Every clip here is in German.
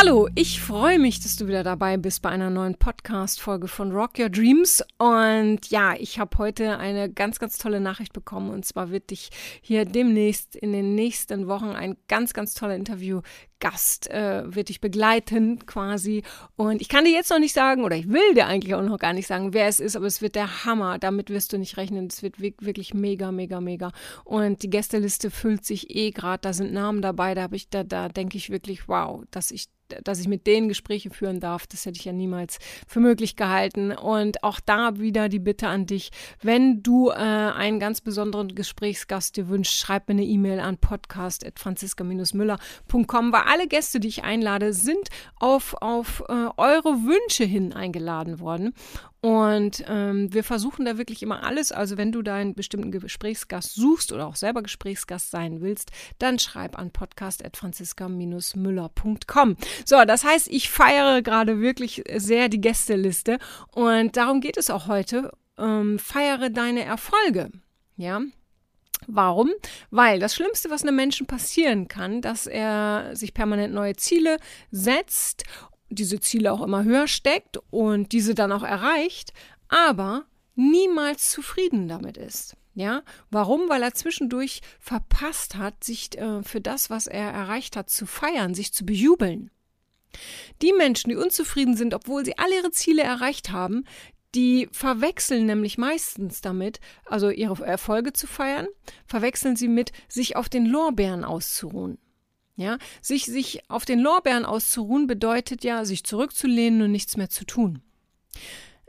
Hallo, ich freue mich, dass du wieder dabei bist bei einer neuen Podcast-Folge von Rock Your Dreams. Und ja, ich habe heute eine ganz, ganz tolle Nachricht bekommen. Und zwar wird dich hier demnächst in den nächsten Wochen ein ganz, ganz toller Interviewgast äh, wird dich begleiten quasi. Und ich kann dir jetzt noch nicht sagen, oder ich will dir eigentlich auch noch gar nicht sagen, wer es ist, aber es wird der Hammer. Damit wirst du nicht rechnen. Es wird wirklich mega, mega, mega. Und die Gästeliste füllt sich eh gerade. Da sind Namen dabei. Da habe ich, da, da denke ich wirklich, wow, dass ich dass ich mit denen Gespräche führen darf, das hätte ich ja niemals für möglich gehalten. Und auch da wieder die Bitte an dich, wenn du äh, einen ganz besonderen Gesprächsgast dir wünschst, schreib mir eine E-Mail an podcast.franziska-müller.com, weil alle Gäste, die ich einlade, sind auf, auf äh, eure Wünsche hin eingeladen worden. Und ähm, wir versuchen da wirklich immer alles. Also wenn du deinen bestimmten Gesprächsgast suchst oder auch selber Gesprächsgast sein willst, dann schreib an podcast.franziska-müller.com. So, das heißt, ich feiere gerade wirklich sehr die Gästeliste und darum geht es auch heute. Ähm, feiere deine Erfolge. Ja, Warum? Weil das Schlimmste, was einem Menschen passieren kann, dass er sich permanent neue Ziele setzt diese Ziele auch immer höher steckt und diese dann auch erreicht, aber niemals zufrieden damit ist. Ja, warum? Weil er zwischendurch verpasst hat, sich äh, für das, was er erreicht hat, zu feiern, sich zu bejubeln. Die Menschen, die unzufrieden sind, obwohl sie alle ihre Ziele erreicht haben, die verwechseln nämlich meistens damit, also ihre Erfolge zu feiern, verwechseln sie mit sich auf den Lorbeeren auszuruhen. Ja, sich, sich auf den Lorbeeren auszuruhen bedeutet ja, sich zurückzulehnen und nichts mehr zu tun.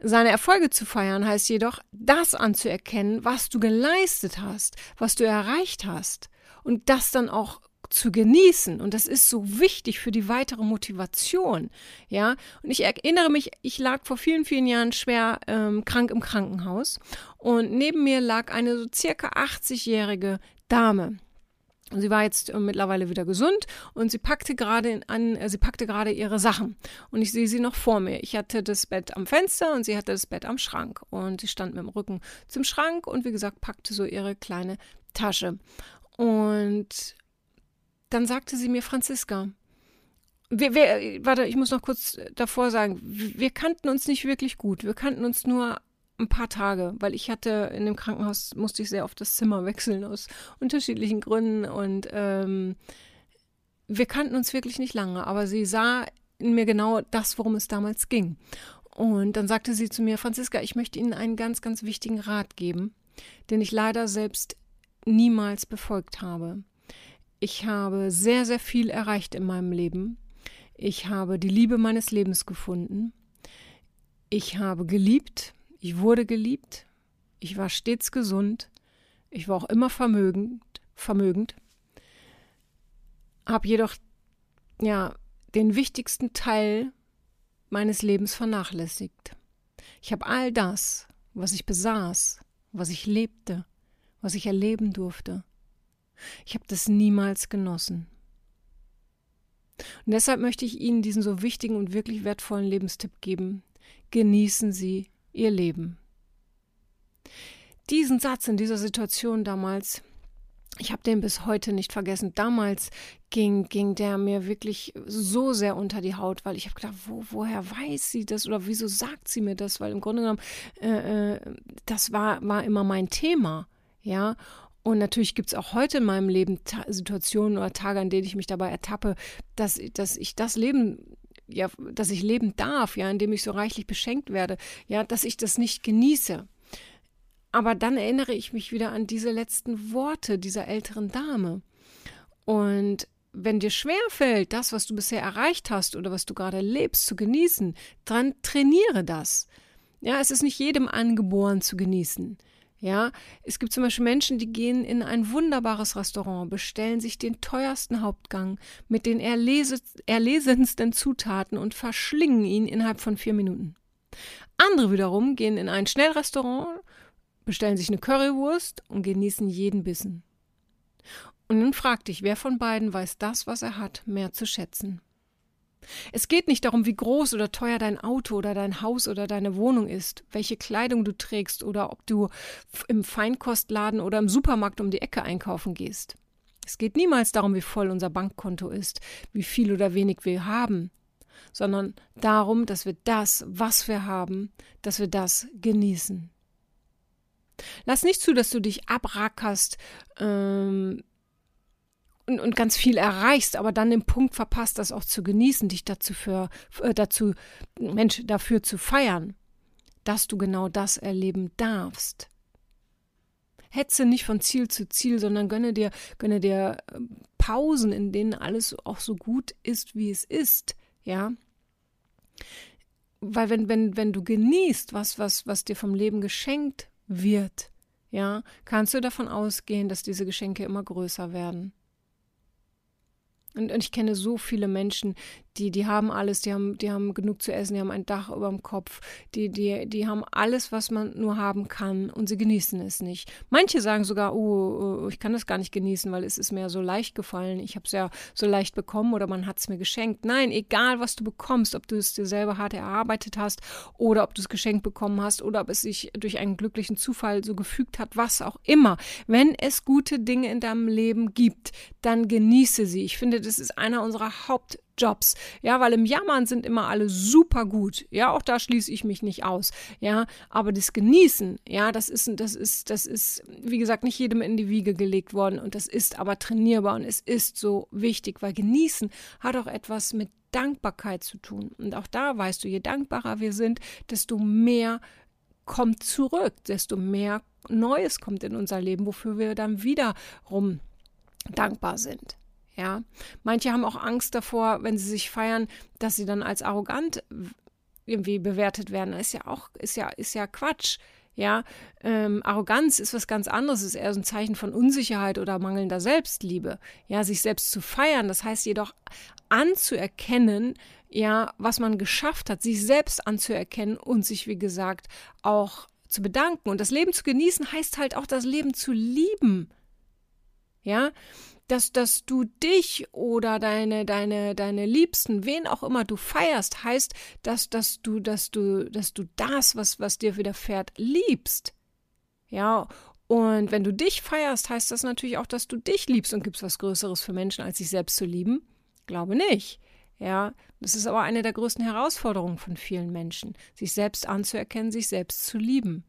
Seine Erfolge zu feiern heißt jedoch, das anzuerkennen, was du geleistet hast, was du erreicht hast und das dann auch zu genießen. Und das ist so wichtig für die weitere Motivation. Ja, und ich erinnere mich, ich lag vor vielen, vielen Jahren schwer ähm, krank im Krankenhaus und neben mir lag eine so circa 80-jährige Dame. Und sie war jetzt äh, mittlerweile wieder gesund und sie packte gerade an, äh, sie packte gerade ihre Sachen. Und ich sehe sie noch vor mir. Ich hatte das Bett am Fenster und sie hatte das Bett am Schrank. Und sie stand mit dem Rücken zum Schrank und wie gesagt, packte so ihre kleine Tasche. Und dann sagte sie mir, Franziska, wir, wir, warte, ich muss noch kurz davor sagen, wir kannten uns nicht wirklich gut. Wir kannten uns nur ein paar Tage, weil ich hatte in dem Krankenhaus, musste ich sehr oft das Zimmer wechseln aus unterschiedlichen Gründen und ähm, wir kannten uns wirklich nicht lange, aber sie sah in mir genau das, worum es damals ging. Und dann sagte sie zu mir, Franziska, ich möchte Ihnen einen ganz, ganz wichtigen Rat geben, den ich leider selbst niemals befolgt habe. Ich habe sehr, sehr viel erreicht in meinem Leben. Ich habe die Liebe meines Lebens gefunden. Ich habe geliebt, ich wurde geliebt, ich war stets gesund, ich war auch immer vermögend, vermögend, habe jedoch ja den wichtigsten Teil meines Lebens vernachlässigt. Ich habe all das, was ich besaß, was ich lebte, was ich erleben durfte, ich habe das niemals genossen. Und deshalb möchte ich Ihnen diesen so wichtigen und wirklich wertvollen Lebenstipp geben. Genießen Sie ihr Leben. Diesen Satz in dieser Situation damals, ich habe den bis heute nicht vergessen. Damals ging, ging der mir wirklich so sehr unter die Haut, weil ich habe gedacht, wo, woher weiß sie das oder wieso sagt sie mir das? Weil im Grunde genommen, äh, äh das war, war immer mein Thema. Ja, und natürlich gibt es auch heute in meinem Leben Situationen oder Tage, an denen ich mich dabei ertappe, dass, dass ich das Leben ja, dass ich leben darf, ja, indem ich so reichlich beschenkt werde, ja, dass ich das nicht genieße. Aber dann erinnere ich mich wieder an diese letzten Worte dieser älteren Dame. Und wenn dir schwerfällt, das, was du bisher erreicht hast oder was du gerade lebst, zu genießen, dann trainiere das. Ja, es ist nicht jedem angeboren zu genießen. Ja, es gibt zum Beispiel Menschen, die gehen in ein wunderbares Restaurant, bestellen sich den teuersten Hauptgang mit den erlesensten Zutaten und verschlingen ihn innerhalb von vier Minuten. Andere wiederum gehen in ein Schnellrestaurant, bestellen sich eine Currywurst und genießen jeden Bissen. Und nun frag dich, wer von beiden weiß das, was er hat, mehr zu schätzen? Es geht nicht darum, wie groß oder teuer dein Auto oder dein Haus oder deine Wohnung ist, welche Kleidung du trägst oder ob du im Feinkostladen oder im Supermarkt um die Ecke einkaufen gehst. Es geht niemals darum, wie voll unser Bankkonto ist, wie viel oder wenig wir haben, sondern darum, dass wir das, was wir haben, dass wir das genießen. Lass nicht zu, dass du dich abrackerst ähm, und, und, ganz viel erreichst, aber dann den Punkt verpasst, das auch zu genießen, dich dazu für, äh, dazu, Mensch, dafür zu feiern, dass du genau das erleben darfst. Hetze nicht von Ziel zu Ziel, sondern gönne dir, gönne dir ähm, Pausen, in denen alles auch so gut ist, wie es ist, ja. Weil wenn, wenn, wenn du genießt, was, was, was dir vom Leben geschenkt wird, ja, kannst du davon ausgehen, dass diese Geschenke immer größer werden. Und, und, ich kenne so viele Menschen, die, die haben alles, die haben, die haben genug zu essen, die haben ein Dach über dem Kopf, die, die, die haben alles, was man nur haben kann und sie genießen es nicht. Manche sagen sogar, oh, oh ich kann das gar nicht genießen, weil es ist mir so leicht gefallen, ich habe es ja so leicht bekommen oder man hat es mir geschenkt. Nein, egal was du bekommst, ob du es dir selber hart erarbeitet hast oder ob du es geschenkt bekommen hast oder ob es sich durch einen glücklichen Zufall so gefügt hat, was auch immer. Wenn es gute Dinge in deinem Leben gibt, dann genieße sie. Ich finde, das ist einer unserer Haupt Jobs. Ja, weil im Jammern sind immer alle super gut. Ja, auch da schließe ich mich nicht aus. Ja, aber das Genießen, ja, das ist, das ist, das ist, wie gesagt, nicht jedem in die Wiege gelegt worden und das ist aber trainierbar und es ist so wichtig, weil Genießen hat auch etwas mit Dankbarkeit zu tun. Und auch da weißt du, je dankbarer wir sind, desto mehr kommt zurück, desto mehr Neues kommt in unser Leben, wofür wir dann wiederum dankbar sind. Ja, manche haben auch Angst davor, wenn sie sich feiern, dass sie dann als arrogant irgendwie bewertet werden. Ist ja auch, ist ja, ist ja Quatsch. Ja, ähm, Arroganz ist was ganz anderes, ist eher so ein Zeichen von Unsicherheit oder mangelnder Selbstliebe. Ja, sich selbst zu feiern, das heißt jedoch anzuerkennen, ja, was man geschafft hat, sich selbst anzuerkennen und sich, wie gesagt, auch zu bedanken. Und das Leben zu genießen heißt halt auch das Leben zu lieben. Ja, dass, dass du dich oder deine, deine, deine Liebsten, wen auch immer du feierst, heißt, dass, dass du, dass du, dass du das, was, was dir widerfährt, liebst. Ja, und wenn du dich feierst, heißt das natürlich auch, dass du dich liebst und gibt es was Größeres für Menschen, als sich selbst zu lieben? Glaube nicht. Ja, das ist aber eine der größten Herausforderungen von vielen Menschen, sich selbst anzuerkennen, sich selbst zu lieben.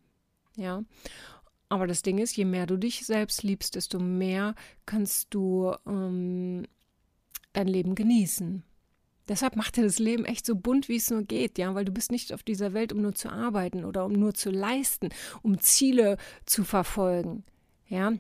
Ja. Aber das Ding ist, je mehr du dich selbst liebst, desto mehr kannst du ähm, dein Leben genießen. Deshalb macht dir das Leben echt so bunt, wie es nur geht, ja, weil du bist nicht auf dieser Welt, um nur zu arbeiten oder um nur zu leisten, um Ziele zu verfolgen, ja.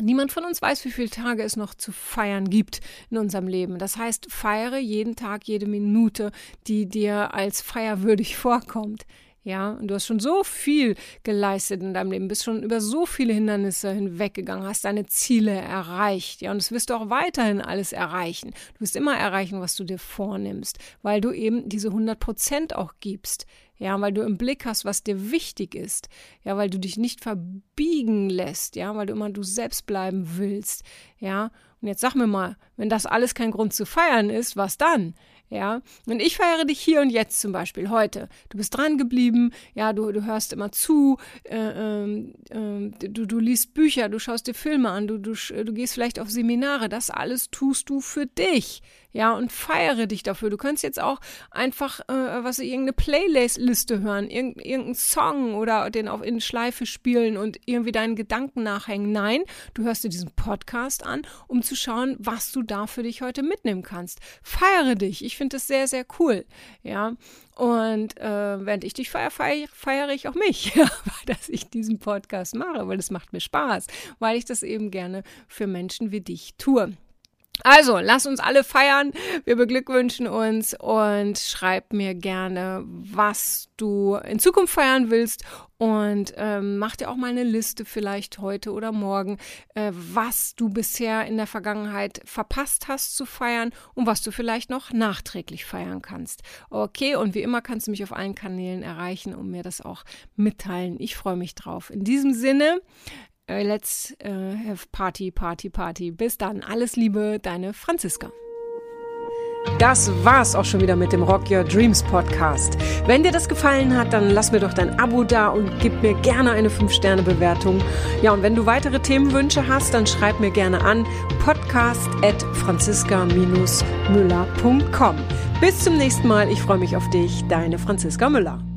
Niemand von uns weiß, wie viele Tage es noch zu feiern gibt in unserem Leben. Das heißt, feiere jeden Tag, jede Minute, die dir als feierwürdig vorkommt. Ja, und du hast schon so viel geleistet in deinem Leben, bist schon über so viele Hindernisse hinweggegangen, hast deine Ziele erreicht. Ja, und das wirst du auch weiterhin alles erreichen. Du wirst immer erreichen, was du dir vornimmst, weil du eben diese 100 Prozent auch gibst. Ja, weil du im Blick hast, was dir wichtig ist. Ja, weil du dich nicht verbiegen lässt. Ja, weil du immer du selbst bleiben willst. Ja, und jetzt sag mir mal, wenn das alles kein Grund zu feiern ist, was dann? Ja, und ich feiere dich hier und jetzt zum Beispiel heute. Du bist dran geblieben, ja, du, du hörst immer zu, äh, äh, du, du liest Bücher, du schaust dir Filme an, du, du, du gehst vielleicht auf Seminare. Das alles tust du für dich, ja, und feiere dich dafür. Du kannst jetzt auch einfach, äh, was, irgendeine Playlist-Liste hören, irgend, irgendeinen Song oder den auf in Schleife spielen und irgendwie deinen Gedanken nachhängen. Nein, du hörst dir diesen Podcast an, um zu schauen, was du da für dich heute mitnehmen kannst. Feiere dich. Ich finde das sehr, sehr cool. Ja. Und äh, während ich dich feiere, feiere, feiere ich auch mich, dass ich diesen Podcast mache, weil es macht mir Spaß, weil ich das eben gerne für Menschen wie dich tue. Also, lass uns alle feiern. Wir beglückwünschen uns und schreib mir gerne, was du in Zukunft feiern willst. Und ähm, mach dir auch mal eine Liste, vielleicht heute oder morgen, äh, was du bisher in der Vergangenheit verpasst hast zu feiern und was du vielleicht noch nachträglich feiern kannst. Okay, und wie immer kannst du mich auf allen Kanälen erreichen und mir das auch mitteilen. Ich freue mich drauf. In diesem Sinne, let's uh, have Party, Party, Party. Bis dann. Alles Liebe, deine Franziska. Das war's auch schon wieder mit dem Rock Your Dreams Podcast. Wenn dir das gefallen hat, dann lass mir doch dein Abo da und gib mir gerne eine 5-Sterne-Bewertung. Ja, und wenn du weitere Themenwünsche hast, dann schreib mir gerne an podcast at franziska-müller.com. Bis zum nächsten Mal. Ich freue mich auf dich. Deine Franziska Müller.